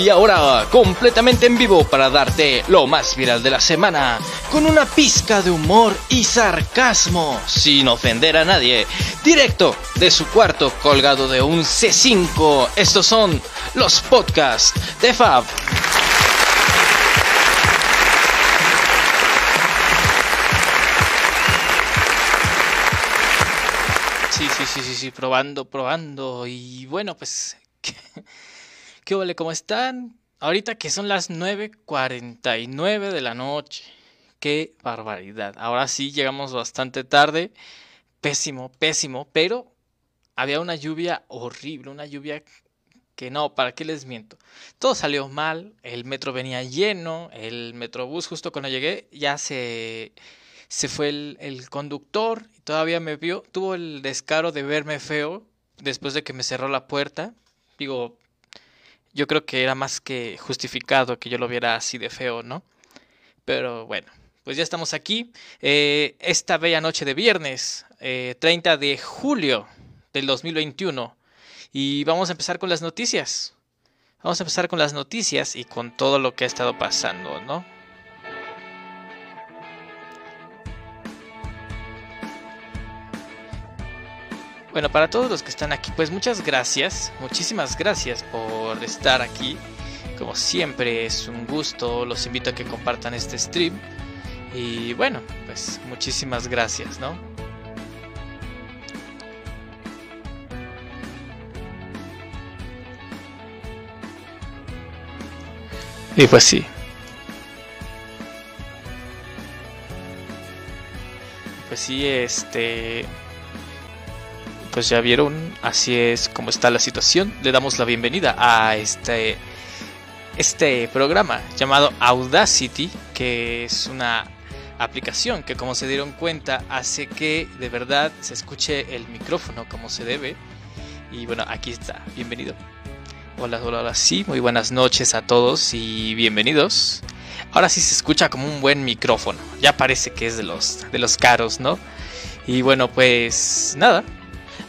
Y ahora, completamente en vivo para darte lo más viral de la semana, con una pizca de humor y sarcasmo, sin ofender a nadie, directo de su cuarto colgado de un C5. Estos son los podcasts de Fab. Sí, sí, sí, sí, sí, probando, probando. Y bueno, pues, ¿qué, qué vale? ¿Cómo están? Ahorita que son las 9.49 de la noche. Qué barbaridad. Ahora sí llegamos bastante tarde. Pésimo, pésimo. Pero había una lluvia horrible, una lluvia que no, ¿para qué les miento? Todo salió mal, el metro venía lleno, el metrobús justo cuando llegué ya se se fue el, el, conductor y todavía me vio, tuvo el descaro de verme feo después de que me cerró la puerta. Digo, yo creo que era más que justificado que yo lo viera así de feo, ¿no? Pero bueno, pues ya estamos aquí. Eh, esta bella noche de viernes, eh, 30 de julio del 2021. Y vamos a empezar con las noticias. Vamos a empezar con las noticias y con todo lo que ha estado pasando, ¿no? Bueno, para todos los que están aquí, pues muchas gracias, muchísimas gracias por estar aquí. Como siempre es un gusto, los invito a que compartan este stream. Y bueno, pues muchísimas gracias, ¿no? Y pues sí. Pues sí, este pues ya vieron, así es como está la situación. Le damos la bienvenida a este, este programa llamado Audacity, que es una aplicación que como se dieron cuenta hace que de verdad se escuche el micrófono como se debe. Y bueno, aquí está, bienvenido. Hola, hola, hola, sí, muy buenas noches a todos y bienvenidos. Ahora sí se escucha como un buen micrófono, ya parece que es de los, de los caros, ¿no? Y bueno, pues nada,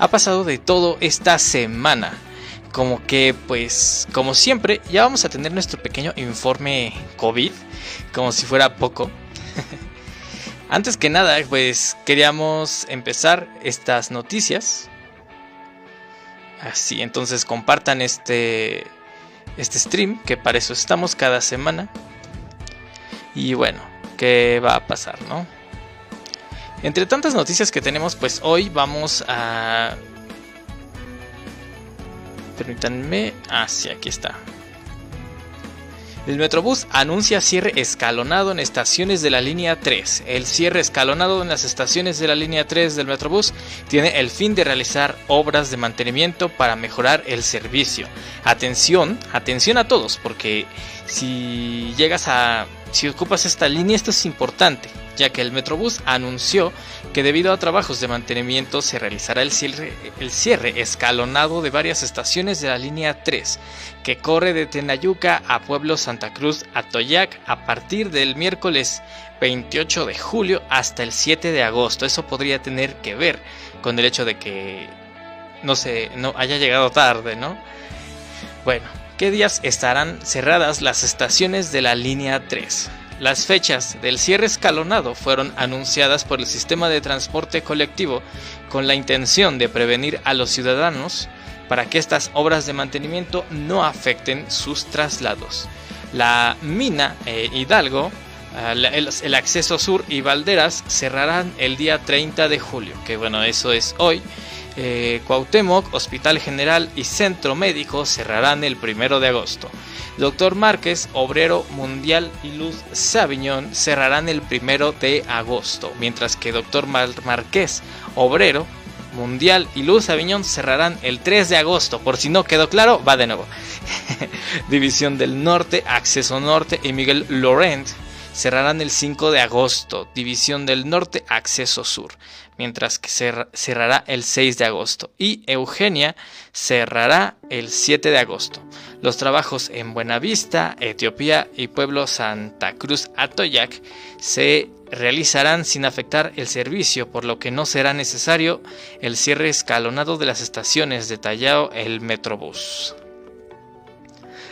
ha pasado de todo esta semana. Como que, pues, como siempre, ya vamos a tener nuestro pequeño informe COVID, como si fuera poco. Antes que nada, pues queríamos empezar estas noticias. Así, entonces compartan este, este stream, que para eso estamos cada semana. Y bueno, ¿qué va a pasar, no? Entre tantas noticias que tenemos, pues hoy vamos a... Permítanme... Ah, sí, aquí está. El Metrobús anuncia cierre escalonado en estaciones de la línea 3. El cierre escalonado en las estaciones de la línea 3 del Metrobús tiene el fin de realizar obras de mantenimiento para mejorar el servicio. Atención, atención a todos, porque si llegas a... Si ocupas esta línea, esto es importante ya que el Metrobús anunció que debido a trabajos de mantenimiento se realizará el cierre, escalonado de varias estaciones de la línea 3, que corre de Tenayuca a Pueblo Santa Cruz a Toyac a partir del miércoles 28 de julio hasta el 7 de agosto. Eso podría tener que ver con el hecho de que no se no haya llegado tarde, ¿no? Bueno, ¿qué días estarán cerradas las estaciones de la línea 3? Las fechas del cierre escalonado fueron anunciadas por el sistema de transporte colectivo con la intención de prevenir a los ciudadanos para que estas obras de mantenimiento no afecten sus traslados. La mina eh, Hidalgo, el, el, acceso sur y Valderas cerrarán el día 30 de julio, que bueno, eso es hoy. Eh, Cuauhtémoc, Hospital General y Centro Médico cerrarán el 1 de agosto. Doctor Márquez, Obrero Mundial y Luz Sabiñón cerrarán el 1 de agosto, mientras que Doctor Márquez, Obrero Mundial y Luz Aviñón cerrarán el 3 de agosto. Por si no quedó claro, va de nuevo. División del Norte, Acceso Norte y Miguel Laurent cerrarán el 5 de agosto. División del Norte, Acceso Sur mientras que cerrará el 6 de agosto y Eugenia cerrará el 7 de agosto. Los trabajos en Buenavista, Etiopía y Pueblo Santa Cruz Atoyac se realizarán sin afectar el servicio, por lo que no será necesario el cierre escalonado de las estaciones, detallado el Metrobús.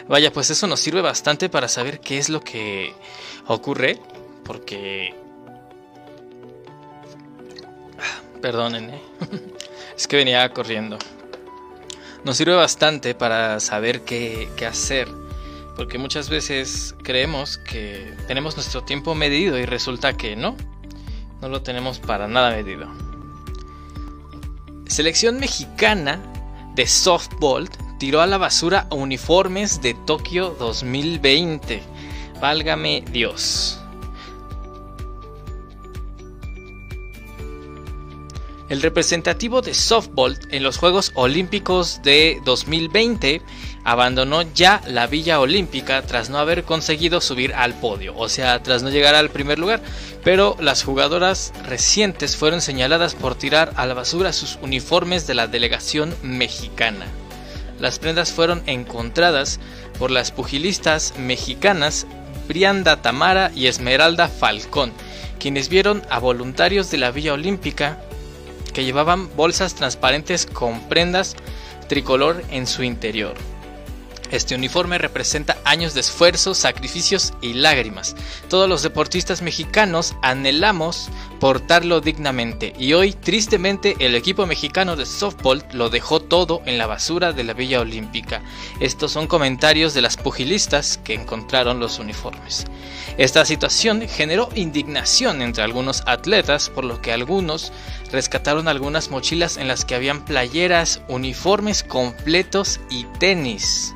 Vaya, pues eso nos sirve bastante para saber qué es lo que ocurre, porque... Perdonen, ¿eh? es que venía corriendo. Nos sirve bastante para saber qué, qué hacer, porque muchas veces creemos que tenemos nuestro tiempo medido y resulta que no, no lo tenemos para nada medido. Selección mexicana de softball tiró a la basura uniformes de Tokio 2020. Válgame Dios. El representativo de softball en los Juegos Olímpicos de 2020 abandonó ya la Villa Olímpica tras no haber conseguido subir al podio, o sea, tras no llegar al primer lugar, pero las jugadoras recientes fueron señaladas por tirar a la basura sus uniformes de la delegación mexicana. Las prendas fueron encontradas por las pugilistas mexicanas Brianda Tamara y Esmeralda Falcón, quienes vieron a voluntarios de la Villa Olímpica que llevaban bolsas transparentes con prendas tricolor en su interior. Este uniforme representa años de esfuerzo, sacrificios y lágrimas. Todos los deportistas mexicanos anhelamos portarlo dignamente y hoy tristemente el equipo mexicano de softball lo dejó todo en la basura de la Villa Olímpica. Estos son comentarios de las pugilistas que encontraron los uniformes. Esta situación generó indignación entre algunos atletas por lo que algunos rescataron algunas mochilas en las que habían playeras, uniformes completos y tenis.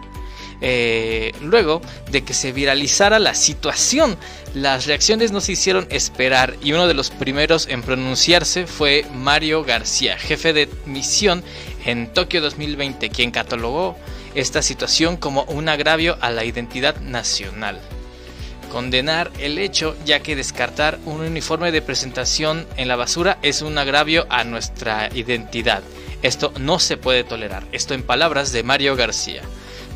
Eh, luego de que se viralizara la situación, las reacciones no se hicieron esperar y uno de los primeros en pronunciarse fue Mario García, jefe de misión en Tokio 2020, quien catalogó esta situación como un agravio a la identidad nacional. Condenar el hecho ya que descartar un uniforme de presentación en la basura es un agravio a nuestra identidad. Esto no se puede tolerar. Esto en palabras de Mario García.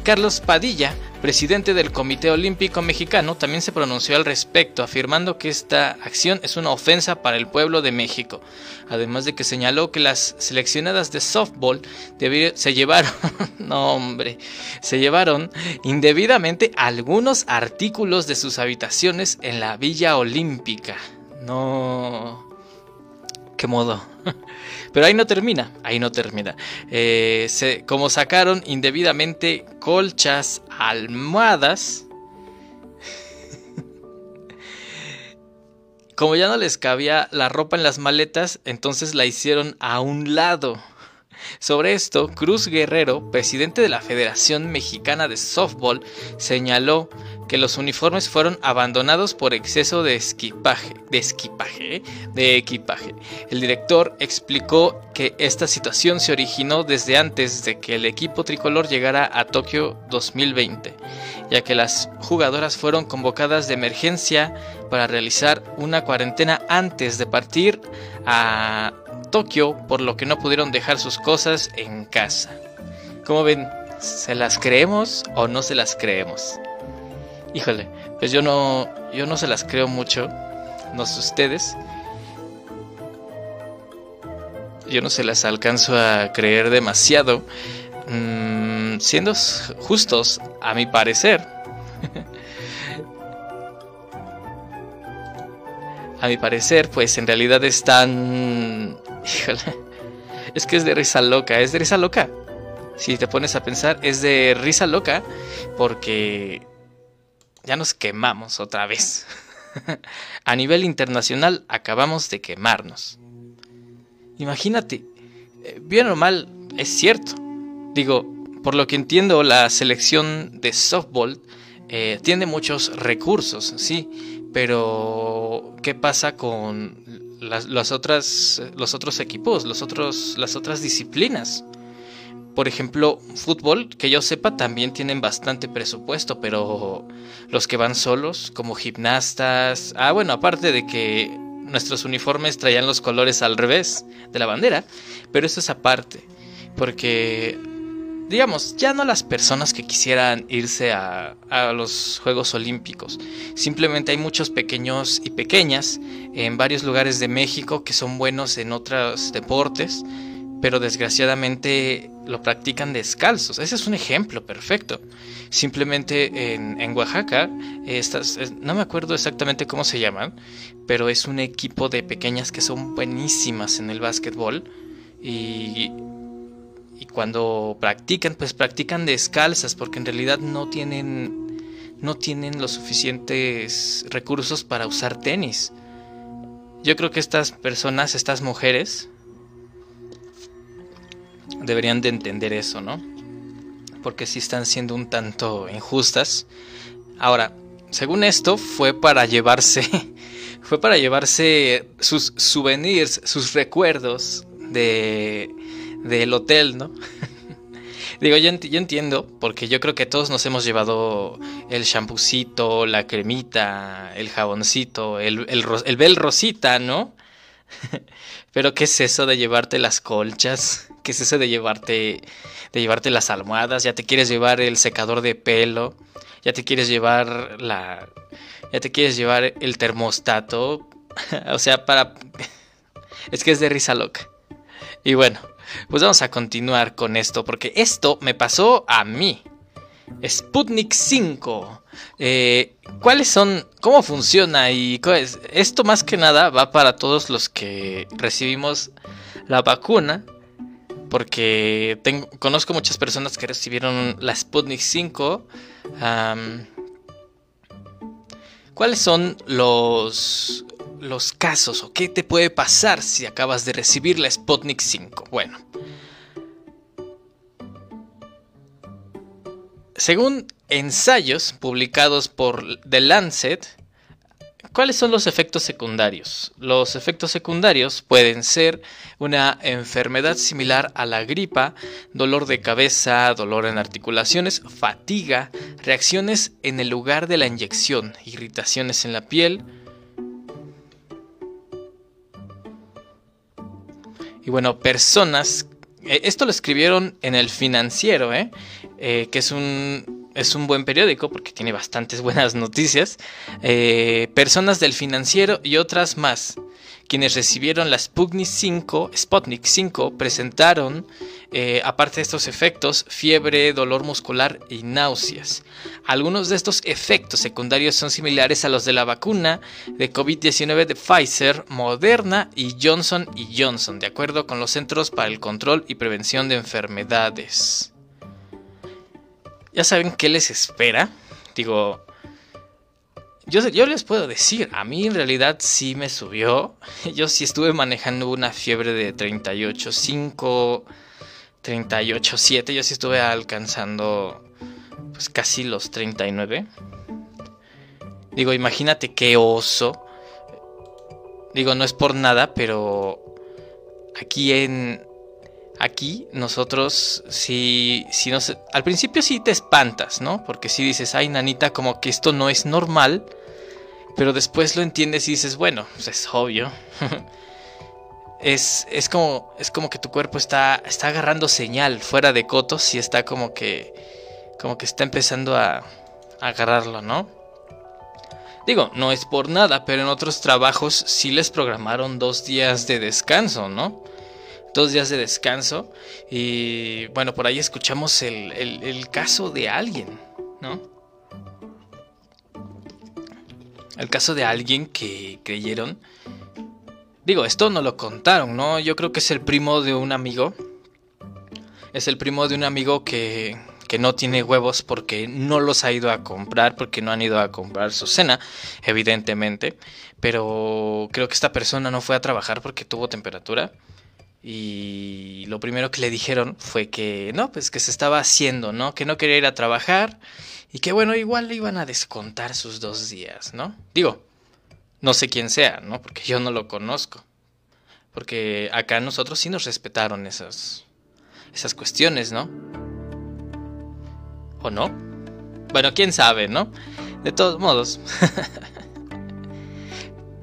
Carlos Padilla, presidente del Comité Olímpico Mexicano, también se pronunció al respecto, afirmando que esta acción es una ofensa para el pueblo de México, además de que señaló que las seleccionadas de softball se llevaron, no hombre, se llevaron indebidamente algunos artículos de sus habitaciones en la Villa Olímpica. No, qué modo. Pero ahí no termina, ahí no termina. Eh, como sacaron indebidamente colchas, almohadas. Como ya no les cabía la ropa en las maletas, entonces la hicieron a un lado. Sobre esto, Cruz Guerrero, presidente de la Federación Mexicana de Softball, señaló que los uniformes fueron abandonados por exceso de equipaje, de equipaje, de equipaje. El director explicó que esta situación se originó desde antes de que el equipo tricolor llegara a Tokio 2020, ya que las jugadoras fueron convocadas de emergencia para realizar una cuarentena antes de partir a Tokio, por lo que no pudieron dejar sus cosas en casa. Como ven, ¿se las creemos o no se las creemos? Híjole, pues yo no, yo no se las creo mucho, no sé ustedes. Yo no se las alcanzo a creer demasiado. Mm, siendo justos, a mi parecer. a mi parecer, pues en realidad están... Híjole. Es que es de risa loca, es de risa loca. Si te pones a pensar, es de risa loca porque ya nos quemamos otra vez. a nivel internacional acabamos de quemarnos. Imagínate, eh, bien o mal, es cierto. Digo, por lo que entiendo, la selección de softball eh, tiene muchos recursos, sí, pero ¿qué pasa con las, otras, los otros equipos, los otros, las otras disciplinas? Por ejemplo, fútbol, que yo sepa, también tienen bastante presupuesto, pero los que van solos, como gimnastas, ah, bueno, aparte de que nuestros uniformes traían los colores al revés de la bandera, pero eso es aparte, porque, digamos, ya no las personas que quisieran irse a, a los Juegos Olímpicos, simplemente hay muchos pequeños y pequeñas en varios lugares de México que son buenos en otros deportes pero desgraciadamente lo practican descalzos. Ese es un ejemplo perfecto. Simplemente en, Oaxaca, estas, no me acuerdo exactamente cómo se llaman, pero es un equipo de pequeñas que son buenísimas en el básquetbol y, y cuando practican, pues practican descalzas porque en realidad no tienen no tienen los suficientes recursos para usar tenis. Yo creo que estas personas, estas mujeres, deberían de entender eso, ¿no? Porque sí están siendo un tanto injustas. Ahora, según esto, fue para llevarse, fue para llevarse sus souvenirs, sus recuerdos de del hotel, ¿no? Digo, yo, entiendo, porque yo creo que todos nos hemos llevado el champucito, la cremita, el jaboncito, el, el, el bel rosita, ¿no? Pero ¿qué es eso de llevarte las colchas? ¿Qué es eso de llevarte de llevarte las almohadas? Ya te quieres llevar el secador de pelo, ya te quieres llevar la ya te quieres llevar el termostato, o sea, para es que es de risa loca. Y bueno, pues vamos a continuar con esto porque esto me pasó a mí. Sputnik 5. Eh, ¿Cuáles son? ¿Cómo funciona? Y esto más que nada va para todos los que recibimos la vacuna. Porque conozco muchas personas que recibieron la Sputnik 5. ¿Cuáles son los, los casos o qué te puede pasar si acabas de recibir la Sputnik 5? Bueno, Según ensayos publicados por The Lancet, ¿cuáles son los efectos secundarios? Los efectos secundarios pueden ser una enfermedad similar a la gripa, dolor de cabeza, dolor en articulaciones, fatiga, reacciones en el lugar de la inyección, irritaciones en la piel, y bueno, personas eh, esto lo escribieron en el financiero, ¿eh? Eh, que es un, es un buen periódico porque tiene bastantes buenas noticias. personas del financiero y otras más. Quienes recibieron la Sputnik 5, Sputnik 5 presentaron, eh, aparte de estos efectos, fiebre, dolor muscular y náuseas. Algunos de estos efectos secundarios son similares a los de la vacuna de COVID-19 de Pfizer, Moderna y Johnson Johnson, de acuerdo con los Centros para el Control y Prevención de Enfermedades. ¿Ya saben qué les espera? Digo, yo, les puedo decir, a mí en realidad sí me subió. Yo sí estuve manejando una fiebre de 38.5, 38.7. Yo sí estuve alcanzando pues casi los 39. Digo, imagínate qué oso. Digo, no es por nada, pero aquí en aquí nosotros si si nos al principio sí te espantas, ¿no? Porque si dices, "Ay, nanita, como que esto no es normal." Pero después lo entiendes y dices, bueno, pues es obvio. es, es, como, es como que tu cuerpo está, está agarrando señal fuera de cotos y está como que, como que está empezando a, a agarrarlo, ¿no? Digo, no es por nada, pero en otros trabajos sí les programaron dos días de descanso, ¿no? Dos días de descanso. Y bueno, por ahí escuchamos el, el, caso de alguien, ¿no? el caso de alguien que creyeron. Digo, esto no lo contaron, ¿no? Yo creo que es el primo de un amigo. Es el primo de un amigo que, que no tiene huevos porque no los ha ido a comprar, porque no han ido a comprar su cena, evidentemente. Pero creo que esta persona no fue a trabajar porque tuvo temperatura. Y lo primero que le dijeron fue que no, pues que se estaba haciendo, ¿no? Que no quería ir a trabajar y que bueno, igual le iban a descontar sus dos días, ¿no? Digo, no sé quién sea, ¿no? Porque yo no lo conozco. Porque acá nosotros sí nos respetaron esas, esas cuestiones, ¿no? ¿O no? Bueno, quién sabe, ¿no? De todos modos.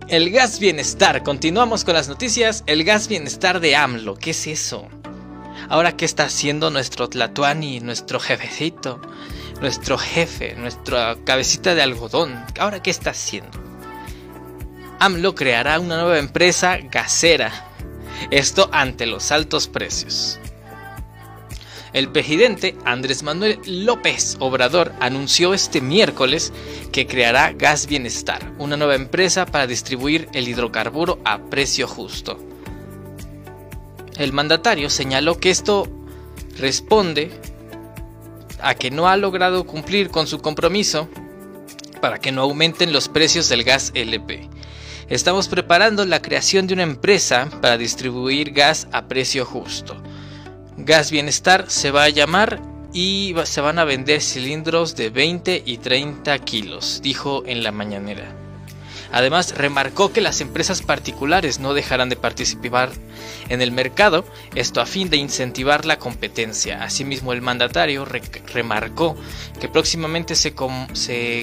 El gas bienestar. Continuamos con las noticias. El gas bienestar de AMLO. ¿Qué es eso? Ahora, ¿qué está haciendo nuestro Tlatuani, nuestro jefecito? nuestro jefe, nuestra cabecita de algodón. Ahora, ¿qué está haciendo? AMLO creará una nueva empresa gasera. Esto ante los altos precios. El presidente Andrés Manuel López Obrador anunció este miércoles que creará Gas Bienestar, una nueva empresa para distribuir el hidrocarburo a precio justo. El mandatario señaló que esto responde a que no ha logrado cumplir con su compromiso para que no aumenten los precios del gas LP. Estamos preparando la creación de una empresa para distribuir gas a precio justo. Gas Bienestar se va a llamar y se van a vender cilindros de 20 y 30 kilos, dijo en la mañanera. Además, remarcó que las empresas particulares no dejarán de participar en el mercado, esto a fin de incentivar la competencia. Asimismo, el mandatario remarcó que próximamente se,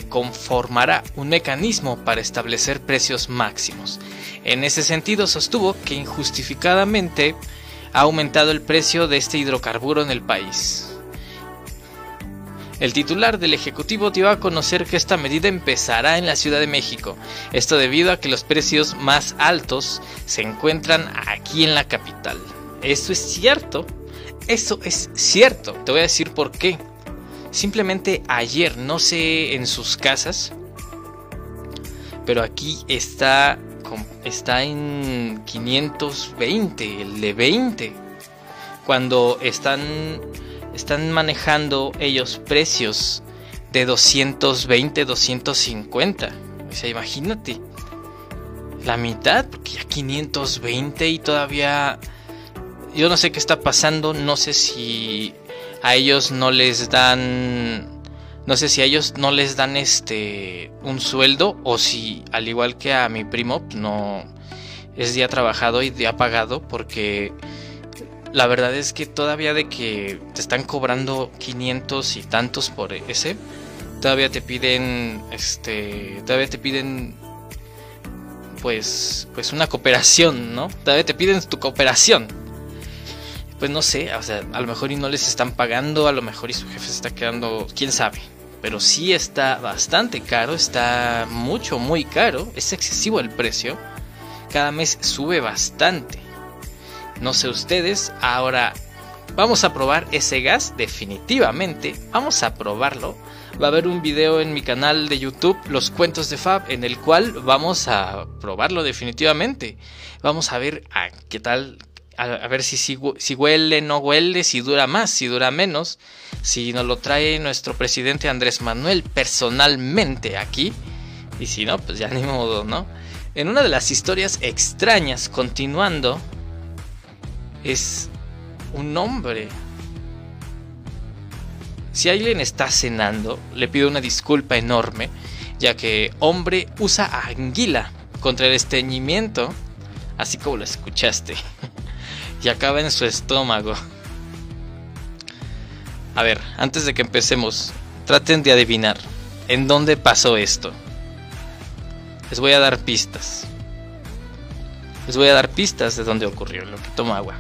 conformará un mecanismo para establecer precios máximos. En ese sentido, sostuvo que injustificadamente ha aumentado el precio de este hidrocarburo en el país. El titular del Ejecutivo dio a conocer que esta medida empezará en la Ciudad de México, esto debido a que los precios más altos se encuentran aquí en la capital. Eso es cierto, eso es cierto, te voy a decir por qué. Simplemente ayer, no sé en sus casas, pero aquí está, está en 520, el de 20. Cuando están están manejando ellos precios de 220, 250. O sea, imagínate. La mitad, porque ya 520 y todavía... Yo no sé qué está pasando, no sé si a ellos no les dan... No sé si a ellos no les dan este un sueldo o si al igual que a mi primo no es día trabajado y día pagado porque la verdad es que todavía de que te están cobrando 500 y tantos por ese, todavía te piden, este, todavía te piden, pues, pues una cooperación, ¿no? Todavía te piden tu cooperación. Pues no sé, o sea, a lo mejor y no les están pagando, a lo mejor y su jefe se está quedando, quién sabe. Pero sí está bastante caro, está mucho, muy caro, es excesivo el precio. Cada mes sube bastante. No sé ustedes, ahora vamos a probar ese gas definitivamente. Vamos a probarlo. Va a haber un video en mi canal de YouTube, Los Cuentos de Fab, en el cual vamos a probarlo definitivamente. Vamos a ver a qué tal, a, ver si, si, huele, no huele, si dura más, si dura menos, si nos lo trae nuestro presidente Andrés Manuel personalmente aquí. Y si no, pues ya ni modo, ¿no? En una de las historias extrañas, continuando, es un hombre. Si alguien está cenando, le pido una disculpa enorme, ya que hombre usa anguila contra el estreñimiento, así como lo escuchaste, y acaba en su estómago. A ver, antes de que empecemos, traten de adivinar en dónde pasó esto. Les voy a dar pistas. Les voy a dar pistas de dónde ocurrió lo que toma agua.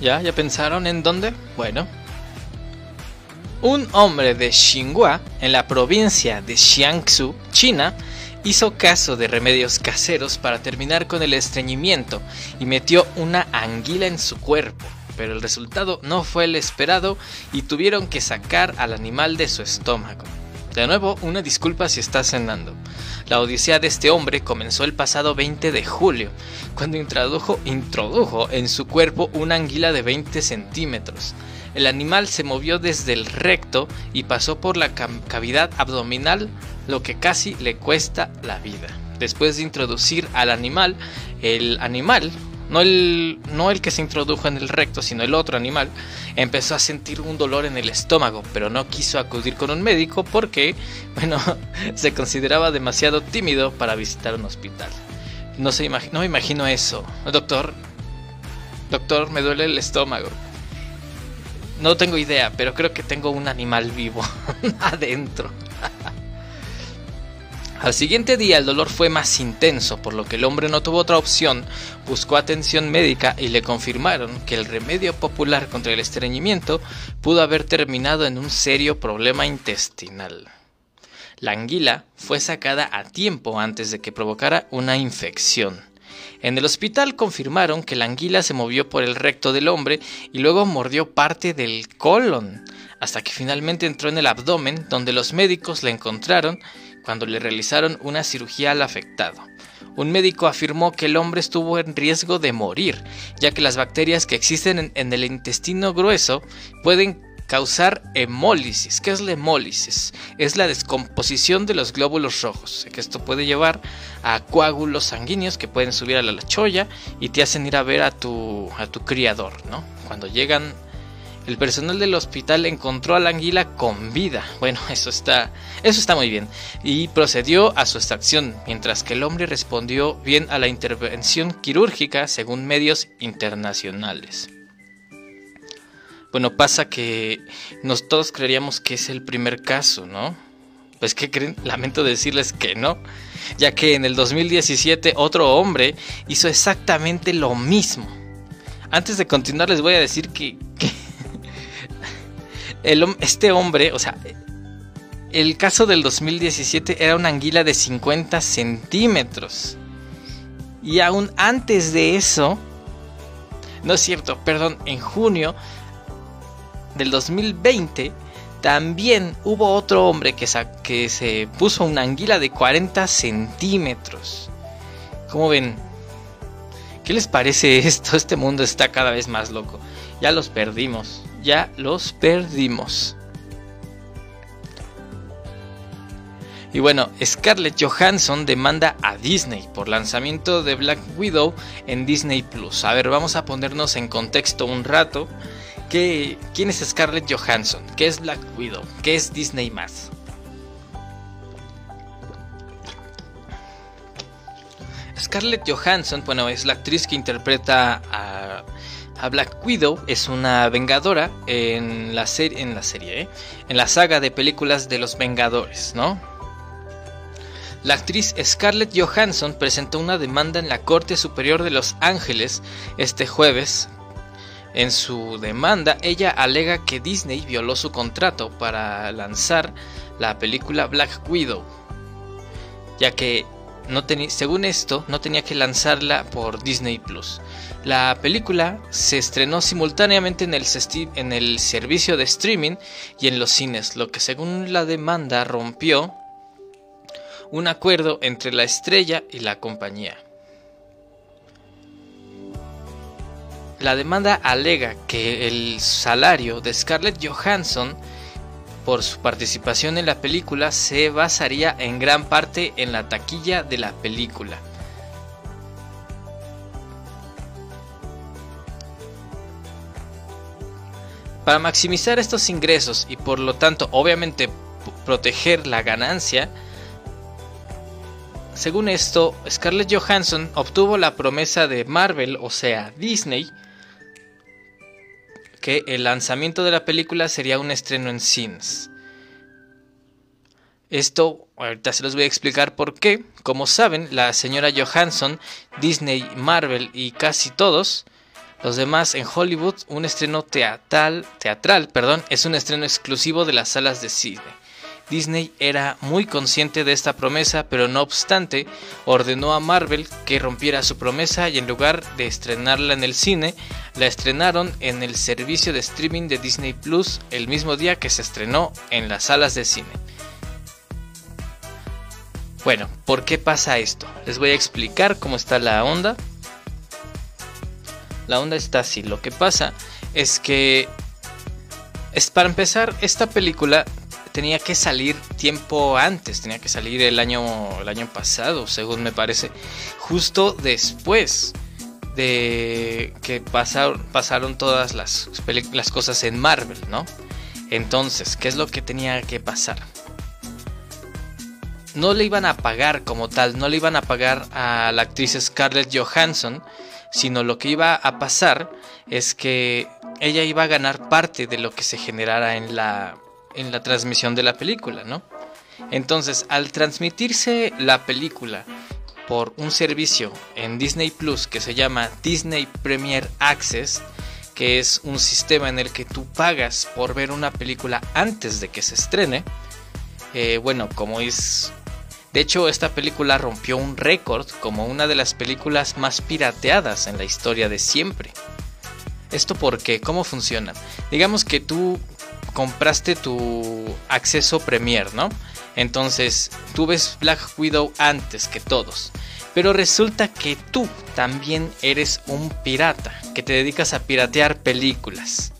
¿Ya? ¿Ya pensaron en dónde? Bueno. Un hombre de Xinhua, en la provincia de Jiangsu, China, hizo caso de remedios caseros para terminar con el estreñimiento y metió una anguila en su cuerpo, pero el resultado no fue el esperado y tuvieron que sacar al animal de su estómago. De nuevo, una disculpa si estás cenando. La odisea de este hombre comenzó el pasado 20 de julio, cuando introdujo, introdujo en su cuerpo una anguila de 20 centímetros. El animal se movió desde el recto y pasó por la cavidad abdominal, lo que casi le cuesta la vida. Después de introducir al animal, el animal no el, no el que se introdujo en el recto, sino el otro animal, empezó a sentir un dolor en el estómago, pero no quiso acudir con un médico porque, bueno, se consideraba demasiado tímido para visitar un hospital. No, se no me imagino eso. Doctor, doctor, me duele el estómago. No tengo idea, pero creo que tengo un animal vivo adentro. Al siguiente día el dolor fue más intenso, por lo que el hombre no tuvo otra opción, buscó atención médica y le confirmaron que el remedio popular contra el estreñimiento pudo haber terminado en un serio problema intestinal. La anguila fue sacada a tiempo antes de que provocara una infección. En el hospital confirmaron que la anguila se movió por el recto del hombre y luego mordió parte del colon, hasta que finalmente entró en el abdomen, donde los médicos la encontraron cuando le realizaron una cirugía al afectado. Un médico afirmó que el hombre estuvo en riesgo de morir, ya que las bacterias que existen en, el intestino grueso pueden causar hemólisis. ¿Qué es la hemólisis? Es la descomposición de los glóbulos rojos, que esto puede llevar a coágulos sanguíneos que pueden subir a la cholla y te hacen ir a ver a tu, a tu criador, ¿no? Cuando llegan el personal del hospital encontró a la anguila con vida. Bueno, eso está, eso está muy bien. Y procedió a su extracción, mientras que el hombre respondió bien a la intervención quirúrgica según medios internacionales. Bueno, pasa que nos todos creeríamos que es el primer caso, ¿no? Pues que creen, lamento decirles que no, ya que en el 2017 otro hombre hizo exactamente lo mismo. Antes de continuar les voy a decir que este hombre, o sea, el caso del 2017 era una anguila de 50 centímetros. Y aún antes de eso, no es cierto, perdón, en junio del 2020 también hubo otro hombre que, se puso una anguila de 40 centímetros. ¿Cómo ven? ¿Qué les parece esto? Este mundo está cada vez más loco. Ya los perdimos ya los perdimos. Y bueno, Scarlett Johansson demanda a Disney por lanzamiento de Black Widow en Disney Plus. A ver, vamos a ponernos en contexto un rato. ¿Qué, ¿Quién es Scarlett Johansson? ¿Qué es Black Widow? ¿Qué es Disney más? Scarlett Johansson, bueno, es la actriz que interpreta a a Black Widow es una vengadora en la, serie, en la serie, ¿eh? en la saga de películas de los Vengadores, ¿no? La actriz Scarlett Johansson presentó una demanda en la Corte Superior de Los Ángeles este jueves. En su demanda, ella alega que Disney violó su contrato para lanzar la película Black Widow, ya que no según esto no tenía que lanzarla por Disney Plus. La película se estrenó simultáneamente en el, en el servicio de streaming y en los cines, lo que según la demanda rompió un acuerdo entre la estrella y la compañía. La demanda alega que el salario de Scarlett Johansson por su participación en la película se basaría en gran parte en la taquilla de la película. Para maximizar estos ingresos y por lo tanto obviamente proteger la ganancia, según esto, Scarlett Johansson obtuvo la promesa de Marvel, o sea, Disney, que el lanzamiento de la película sería un estreno en cines. Esto, ahorita se los voy a explicar por qué. Como saben, la señora Johansson, Disney, Marvel y casi todos los demás en Hollywood, un estreno teatral, teatral perdón, es un estreno exclusivo de las salas de cine. Disney era muy consciente de esta promesa, pero no obstante, ordenó a Marvel que rompiera su promesa y en lugar de estrenarla en el cine, la estrenaron en el servicio de streaming de Disney Plus el mismo día que se estrenó en las salas de cine. Bueno, ¿por qué pasa esto? Les voy a explicar cómo está la onda la onda está así. Lo que pasa es que, es, para empezar, esta película tenía que salir tiempo antes, tenía que salir el año, el año pasado, según me parece, justo después de que pasaron, todas las, las cosas en Marvel, ¿no? Entonces, ¿qué es lo que tenía que pasar? No le iban a pagar como tal, no le iban a pagar a la actriz Scarlett Johansson, sino lo que iba a pasar es que ella iba a ganar parte de lo que se generara en la, en la transmisión de la película, ¿no? Entonces, al transmitirse la película por un servicio en Disney Plus que se llama Disney Premier Access, que es un sistema en el que tú pagas por ver una película antes de que se estrene, Eh, bueno, como es... De hecho, esta película rompió un récord como una de las películas más pirateadas en la historia de siempre. ¿Esto porque ¿Cómo funciona? Digamos que tú compraste tu acceso Premier, ¿no? Entonces, tú ves Black Widow antes que todos. Pero resulta que tú también eres un pirata, que te dedicas a piratear películas.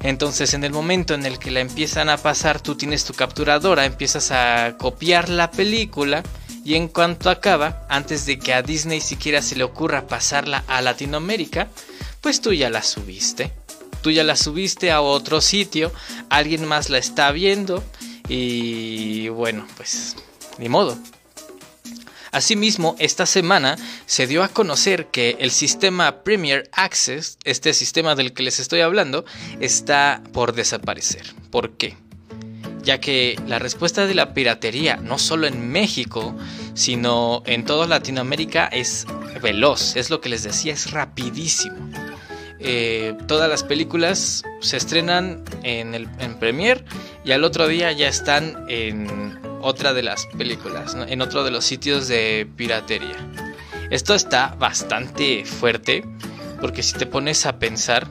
Entonces en el momento en el que la empiezan a pasar, tú tienes tu capturadora, empiezas a copiar la película y en cuanto acaba, antes de que a Disney siquiera se le ocurra pasarla a Latinoamérica, pues tú ya la subiste. Tú ya la subiste a otro sitio, alguien más la está viendo y bueno, pues ni modo. Asimismo, esta semana se dio a conocer que el sistema Premier Access, este sistema del que les estoy hablando, está por desaparecer. ¿Por qué? Ya que la respuesta de la piratería, no solo en México, sino en toda Latinoamérica, es veloz. Es lo que les decía, es rapidísimo. Eh, todas las películas se estrenan en, el, en Premiere y al otro día ya están en otra de las películas, en otro de los sitios de piratería. Esto está bastante fuerte porque si te pones a pensar,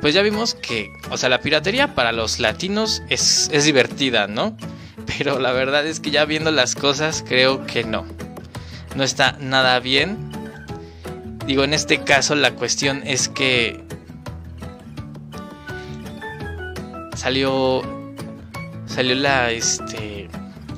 pues ya vimos que, o sea, la piratería para los latinos es, es divertida, ¿no? Pero la verdad es que ya viendo las cosas creo que no. No está nada bien. Digo, en este caso la cuestión es que salió salió la, este,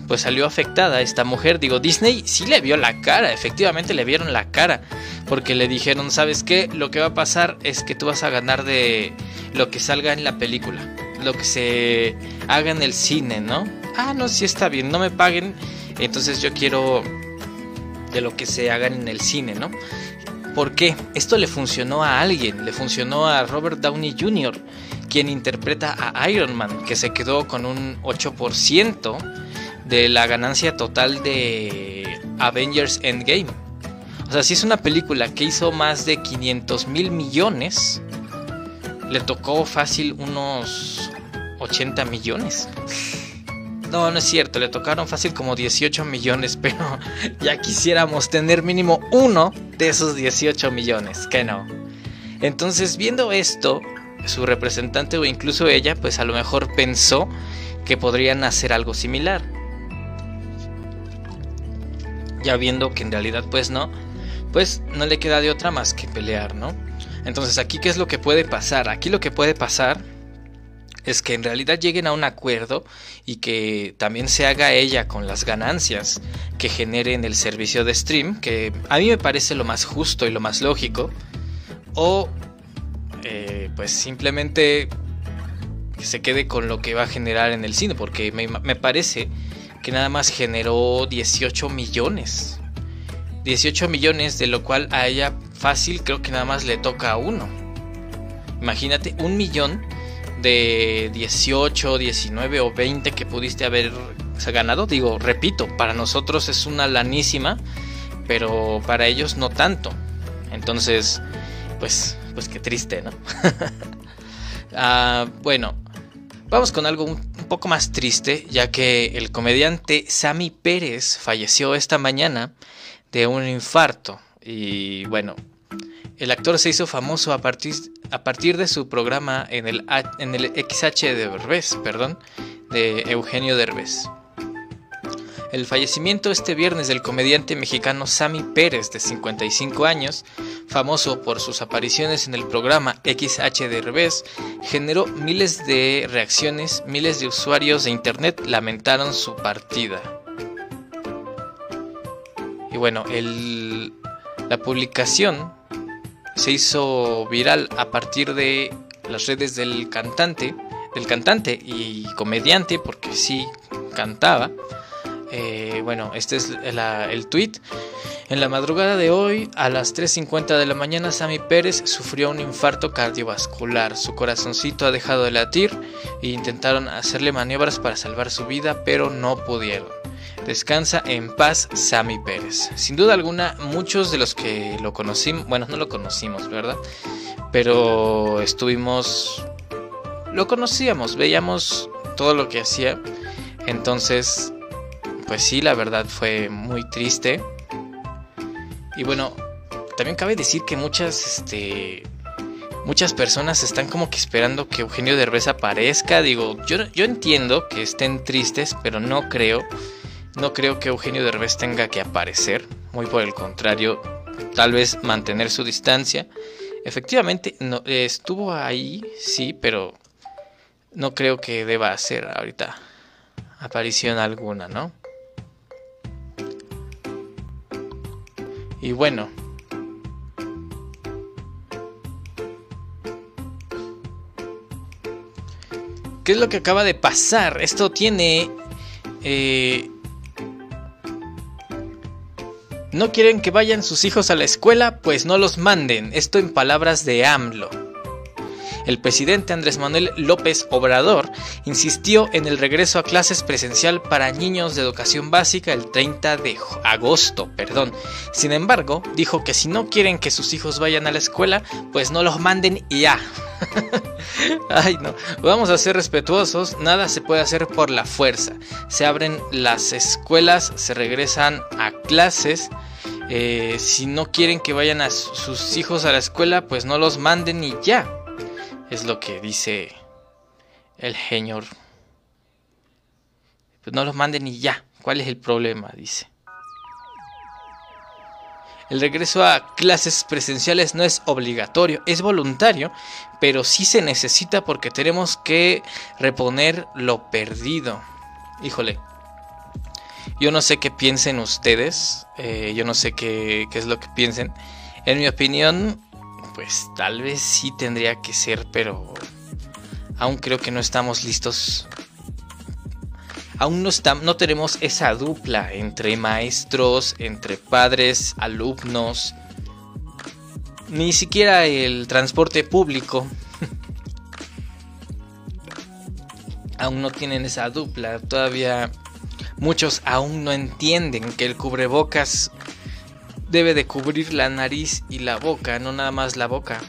pues salió afectada esta mujer. Digo, Disney sí le vio la cara, efectivamente le vieron la cara, porque le dijeron, ¿sabes qué? Lo que va a pasar es que tú vas a ganar de lo que salga en la película, lo que se haga en el cine, ¿no? Ah, no, sí está bien, no me paguen, entonces yo quiero de lo que se haga en el cine, ¿no? ¿Por qué? Esto le funcionó a alguien, le funcionó a Robert Downey Jr., quien interpreta a Iron Man, que se quedó con un 8% de la ganancia total de Avengers Endgame. O sea, si es una película que hizo más de 500 mil millones, le tocó fácil unos 80 millones. No, no es cierto, le tocaron fácil como 18 millones, pero ya quisiéramos tener mínimo uno de esos 18 millones, que no. Entonces, viendo esto, su representante o incluso ella, pues a lo mejor pensó que podrían hacer algo similar. Ya viendo que en realidad pues no, pues no le queda de otra más que pelear, ¿no? Entonces aquí qué es lo que puede pasar? Aquí lo que puede pasar es que en realidad lleguen a un acuerdo y que también se haga ella con las ganancias que genere en el servicio de stream, que a mí me parece lo más justo y lo más lógico, o eh, pues simplemente que se quede con lo que va a generar en el cine, porque me, me parece que nada más generó 18 millones. 18 millones, de lo cual a ella fácil creo que nada más le toca a uno. Imagínate un millón de 18, 19 o 20 que pudiste haber ganado. Digo, repito, para nosotros es una lanísima, pero para ellos no tanto. Entonces, pues pues qué triste, ¿no? Ah, bueno, vamos con algo un, poco más triste, ya que el comediante Sammy Pérez falleció esta mañana de un infarto. Y bueno, el actor se hizo famoso a partir, a partir de su programa en el, en el XH de Derbez, perdón, de Eugenio Derbez. El fallecimiento este viernes del comediante mexicano Sammy Pérez, de 55 años, famoso por sus apariciones en el programa XH de Revés, generó miles de reacciones, miles de usuarios de internet lamentaron su partida. Y bueno, la publicación se hizo viral a partir de las redes del cantante, del cantante y comediante, porque sí cantaba, eh, bueno, este es el tweet. En la madrugada de hoy, a las 3.50 de la mañana, Sammy Pérez sufrió un infarto cardiovascular. Su corazoncito ha dejado de latir e intentaron hacerle maniobras para salvar su vida, pero no pudieron. Descansa en paz, Sammy Pérez. Sin duda alguna, muchos de los que lo conocimos, bueno, no lo conocimos, ¿verdad? Pero estuvimos, lo conocíamos, veíamos todo lo que hacía. Entonces, pues sí, la verdad fue muy triste. Y bueno, también cabe decir que muchas, este, muchas personas están como que esperando que Eugenio Derbez aparezca. Digo, yo, yo entiendo que estén tristes, pero no creo, no creo que Eugenio Derbez tenga que aparecer. Muy por el contrario, tal vez mantener su distancia. Efectivamente, no, estuvo ahí, sí, pero no creo que deba hacer ahorita aparición alguna, ¿no? Y bueno, ¿qué es lo que acaba de pasar? Esto tiene eh, ¿No quieren que vayan sus hijos a la escuela? Pues no los manden. Esto en palabras de AMLO. El presidente Andrés Manuel López Obrador insistió en el regreso a clases presencial para niños de educación básica el 30 de agosto, perdón. Sin embargo, dijo que si no quieren que sus hijos vayan a la escuela, pues no los manden y ya. Ay, no. Vamos a ser respetuosos. Nada se puede hacer por la fuerza. Se abren las escuelas, se regresan a clases. Eh, si no quieren que vayan a sus hijos a la escuela, pues no los manden y ya. Es lo que dice el señor. Pues no los manden y ya. ¿Cuál es el problema? Dice. El regreso a clases presenciales no es obligatorio, es voluntario, pero sí se necesita porque tenemos que reponer lo perdido. Híjole, yo no sé qué piensen ustedes, eh, yo no sé qué, qué es lo que piensen. En mi opinión, pues tal vez sí tendría que ser, pero aún creo que no estamos listos aún no, no tenemos esa dupla entre maestros, entre padres, alumnos, ni siquiera el transporte público. aún no tienen esa dupla, todavía muchos aún no entienden que el cubrebocas debe de cubrir la nariz y la boca, no nada más la boca.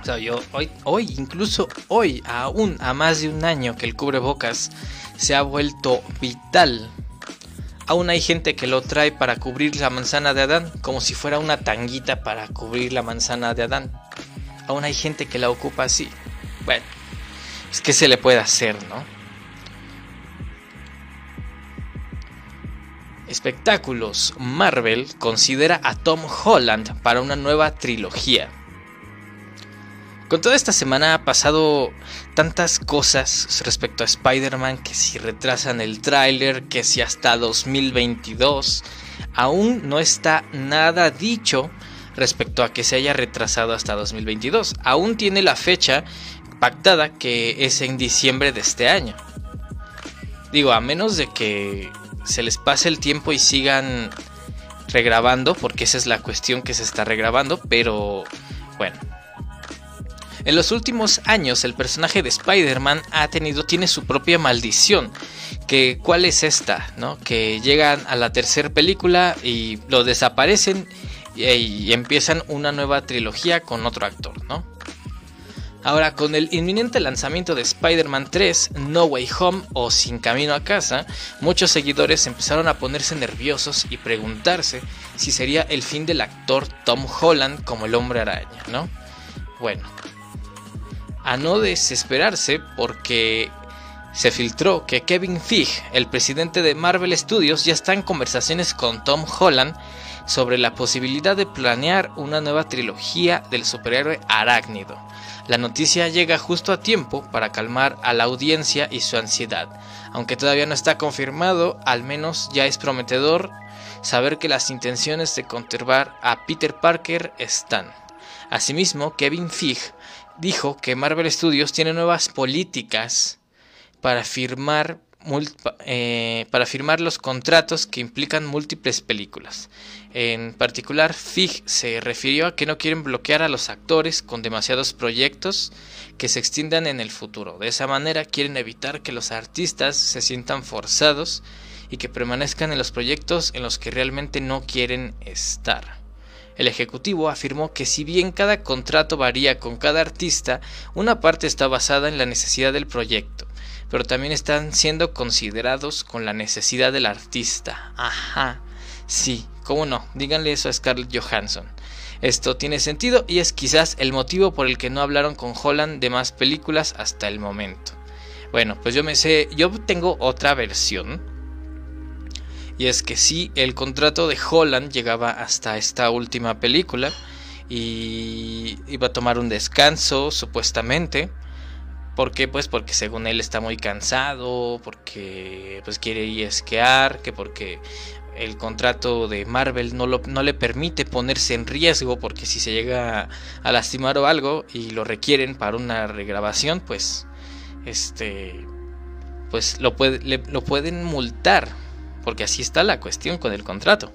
O sea, yo hoy, hoy, incluso hoy, aún a más de un año que el cubrebocas se ha vuelto vital. Aún hay gente que lo trae para cubrir la manzana de Adán, como si fuera una tanguita para cubrir la manzana de Adán. Aún hay gente que la ocupa así. Bueno, es que se le puede hacer, ¿no? Espectáculos. Marvel considera a Tom Holland para una nueva trilogía. Con toda esta semana ha pasado tantas cosas respecto a Spider-Man, que si retrasan el tráiler, que si hasta 2022, aún no está nada dicho respecto a que se haya retrasado hasta 2022. Aún tiene la fecha pactada que es en diciembre de este año. Digo, a menos de que se les pase el tiempo y sigan regrabando, porque esa es la cuestión que se está regrabando, pero bueno, en los últimos años el personaje de Spider-Man ha tenido, tiene su propia maldición. Que, ¿Cuál es esta? ¿no? Que llegan a la tercera película y lo desaparecen y, empiezan una nueva trilogía con otro actor, ¿no? Ahora, con el inminente lanzamiento de Spider-Man 3, No Way Home o Sin Camino a Casa, muchos seguidores empezaron a ponerse nerviosos y preguntarse si sería el fin del actor Tom Holland como el hombre araña, ¿no? Bueno, a no desesperarse porque se filtró que Kevin Feige, el presidente de Marvel Studios, ya está en conversaciones con Tom Holland sobre la posibilidad de planear una nueva trilogía del superhéroe arácnido. La noticia llega justo a tiempo para calmar a la audiencia y su ansiedad. Aunque todavía no está confirmado, al menos ya es prometedor saber que las intenciones de conservar a Peter Parker están. Asimismo, Kevin Feige dijo que Marvel Studios tiene nuevas políticas para firmar, eh, para firmar los contratos que implican múltiples películas. En particular, Fig se refirió a que no quieren bloquear a los actores con demasiados proyectos que se extiendan en el futuro. De esa manera quieren evitar que los artistas se sientan forzados y que permanezcan en los proyectos en los que realmente no quieren estar. El ejecutivo afirmó que si bien cada contrato varía con cada artista, una parte está basada en la necesidad del proyecto. pero también están siendo considerados con la necesidad del artista. Ajá, sí, cómo no, díganle eso a Scarlett Johansson. Esto tiene sentido y es quizás el motivo por el que no hablaron con Holland de más películas hasta el momento. Bueno, pues yo me sé, yo tengo otra versión. Y es que sí, el contrato de Holland llegaba hasta esta última película y iba a tomar un descanso supuestamente. ¿Por qué? Pues porque según él está muy cansado, porque pues quiere ir a esquiar, que porque el contrato de Marvel no, no le permite ponerse en riesgo porque si se llega a lastimar o algo y lo requieren para una regrabación, pues este pues lo, puede, lo pueden multar porque así está la cuestión con el contrato.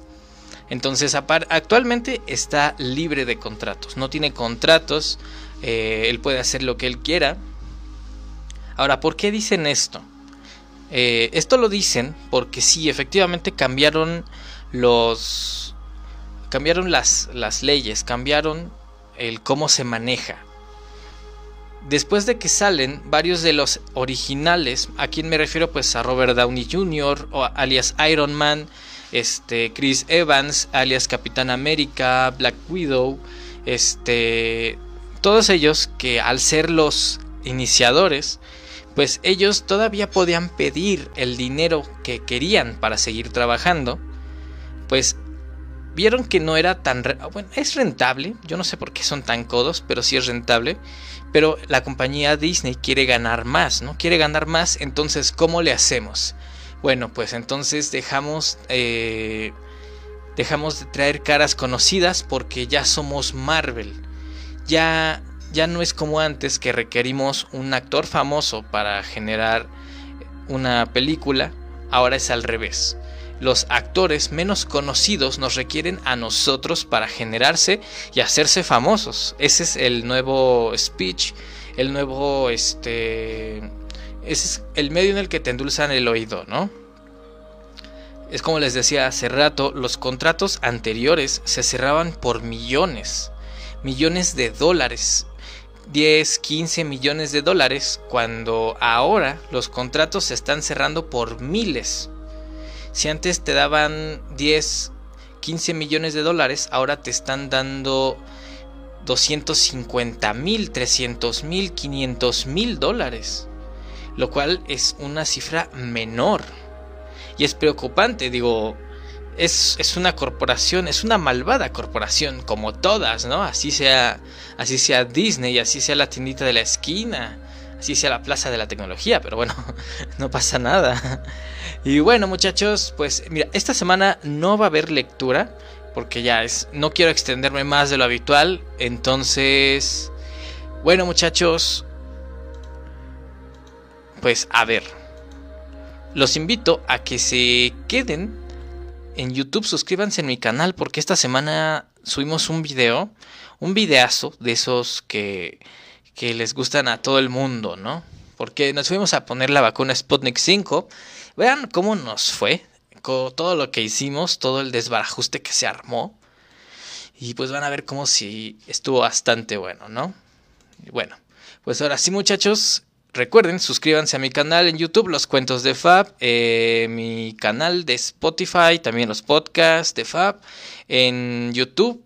Entonces actualmente está libre de contratos, no tiene contratos, eh, él puede hacer lo que él quiera. Ahora, ¿por qué dicen esto? Eh, esto lo dicen porque sí, efectivamente cambiaron los... cambiaron las, las leyes, cambiaron el cómo se maneja. Después de que salen varios de los originales, a quien me refiero pues a Robert Downey Jr., o alias Iron Man, este, Chris Evans, alias Capitán América, Black Widow, este, todos ellos que al ser los iniciadores, pues ellos todavía podían pedir el dinero que querían para seguir trabajando, pues vieron que no era tan... Bueno, es rentable, yo no sé por qué son tan codos, pero sí es rentable, pero la compañía Disney quiere ganar más, ¿no? Quiere ganar más, entonces, ¿cómo le hacemos? Bueno, pues entonces dejamos... Eh, dejamos de traer caras conocidas porque ya somos Marvel. Ya ya no es como antes que requerimos un actor famoso para generar una película, ahora es al revés. Los actores menos conocidos nos requieren a nosotros para generarse y hacerse famosos. Ese es el nuevo speech, el nuevo este ese es el medio en el que te endulzan el oído, ¿no? Es como les decía hace rato, los contratos anteriores se cerraban por millones, millones de dólares. 10, 15 millones de dólares, cuando ahora los contratos se están cerrando por miles. Si antes te daban 10, 15 millones de dólares, ahora te están dando 250 mil, 300 mil, 500 mil dólares. Lo cual es una cifra menor. Y es preocupante, digo, es, una corporación, es una malvada corporación, como todas, ¿no? Así sea, así sea Disney, así sea la tiendita de la esquina, así sea la plaza de la tecnología, pero bueno, no pasa nada. Y bueno, muchachos, pues mira, esta semana no va a haber lectura, porque ya es, no quiero extenderme más de lo habitual, entonces, bueno, muchachos, pues a ver, los invito a que se queden en YouTube suscríbanse en mi canal porque esta semana subimos un video, un videazo de esos que, que les gustan a todo el mundo, ¿no? Porque nos fuimos a poner la vacuna Sputnik 5. Vean cómo nos fue, con todo lo que hicimos, todo el desbarajuste que se armó. Y pues van a ver cómo si estuvo bastante bueno, ¿no? bueno, pues ahora sí muchachos, Recuerden, suscríbanse a mi canal en YouTube, Los Cuentos de Fab, eh, mi canal de Spotify, también los podcasts de Fab, en YouTube,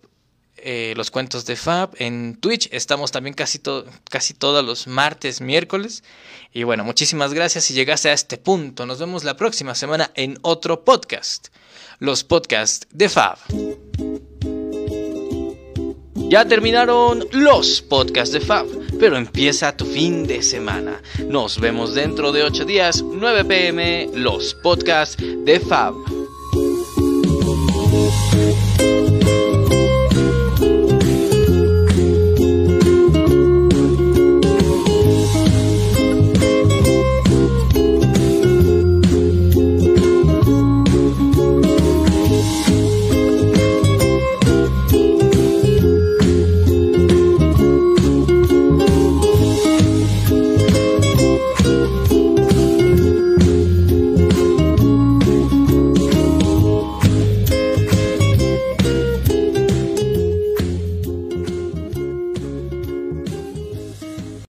eh, Los Cuentos de Fab, en Twitch, estamos también casi, casi todos los martes, miércoles. Y bueno, muchísimas gracias si llegaste a este punto. Nos vemos la próxima semana en otro podcast, los podcasts de Fab. Ya terminaron los podcasts de Fab, pero empieza tu fin de semana. Nos vemos dentro de 8 días, 9 pm, los podcasts de Fab.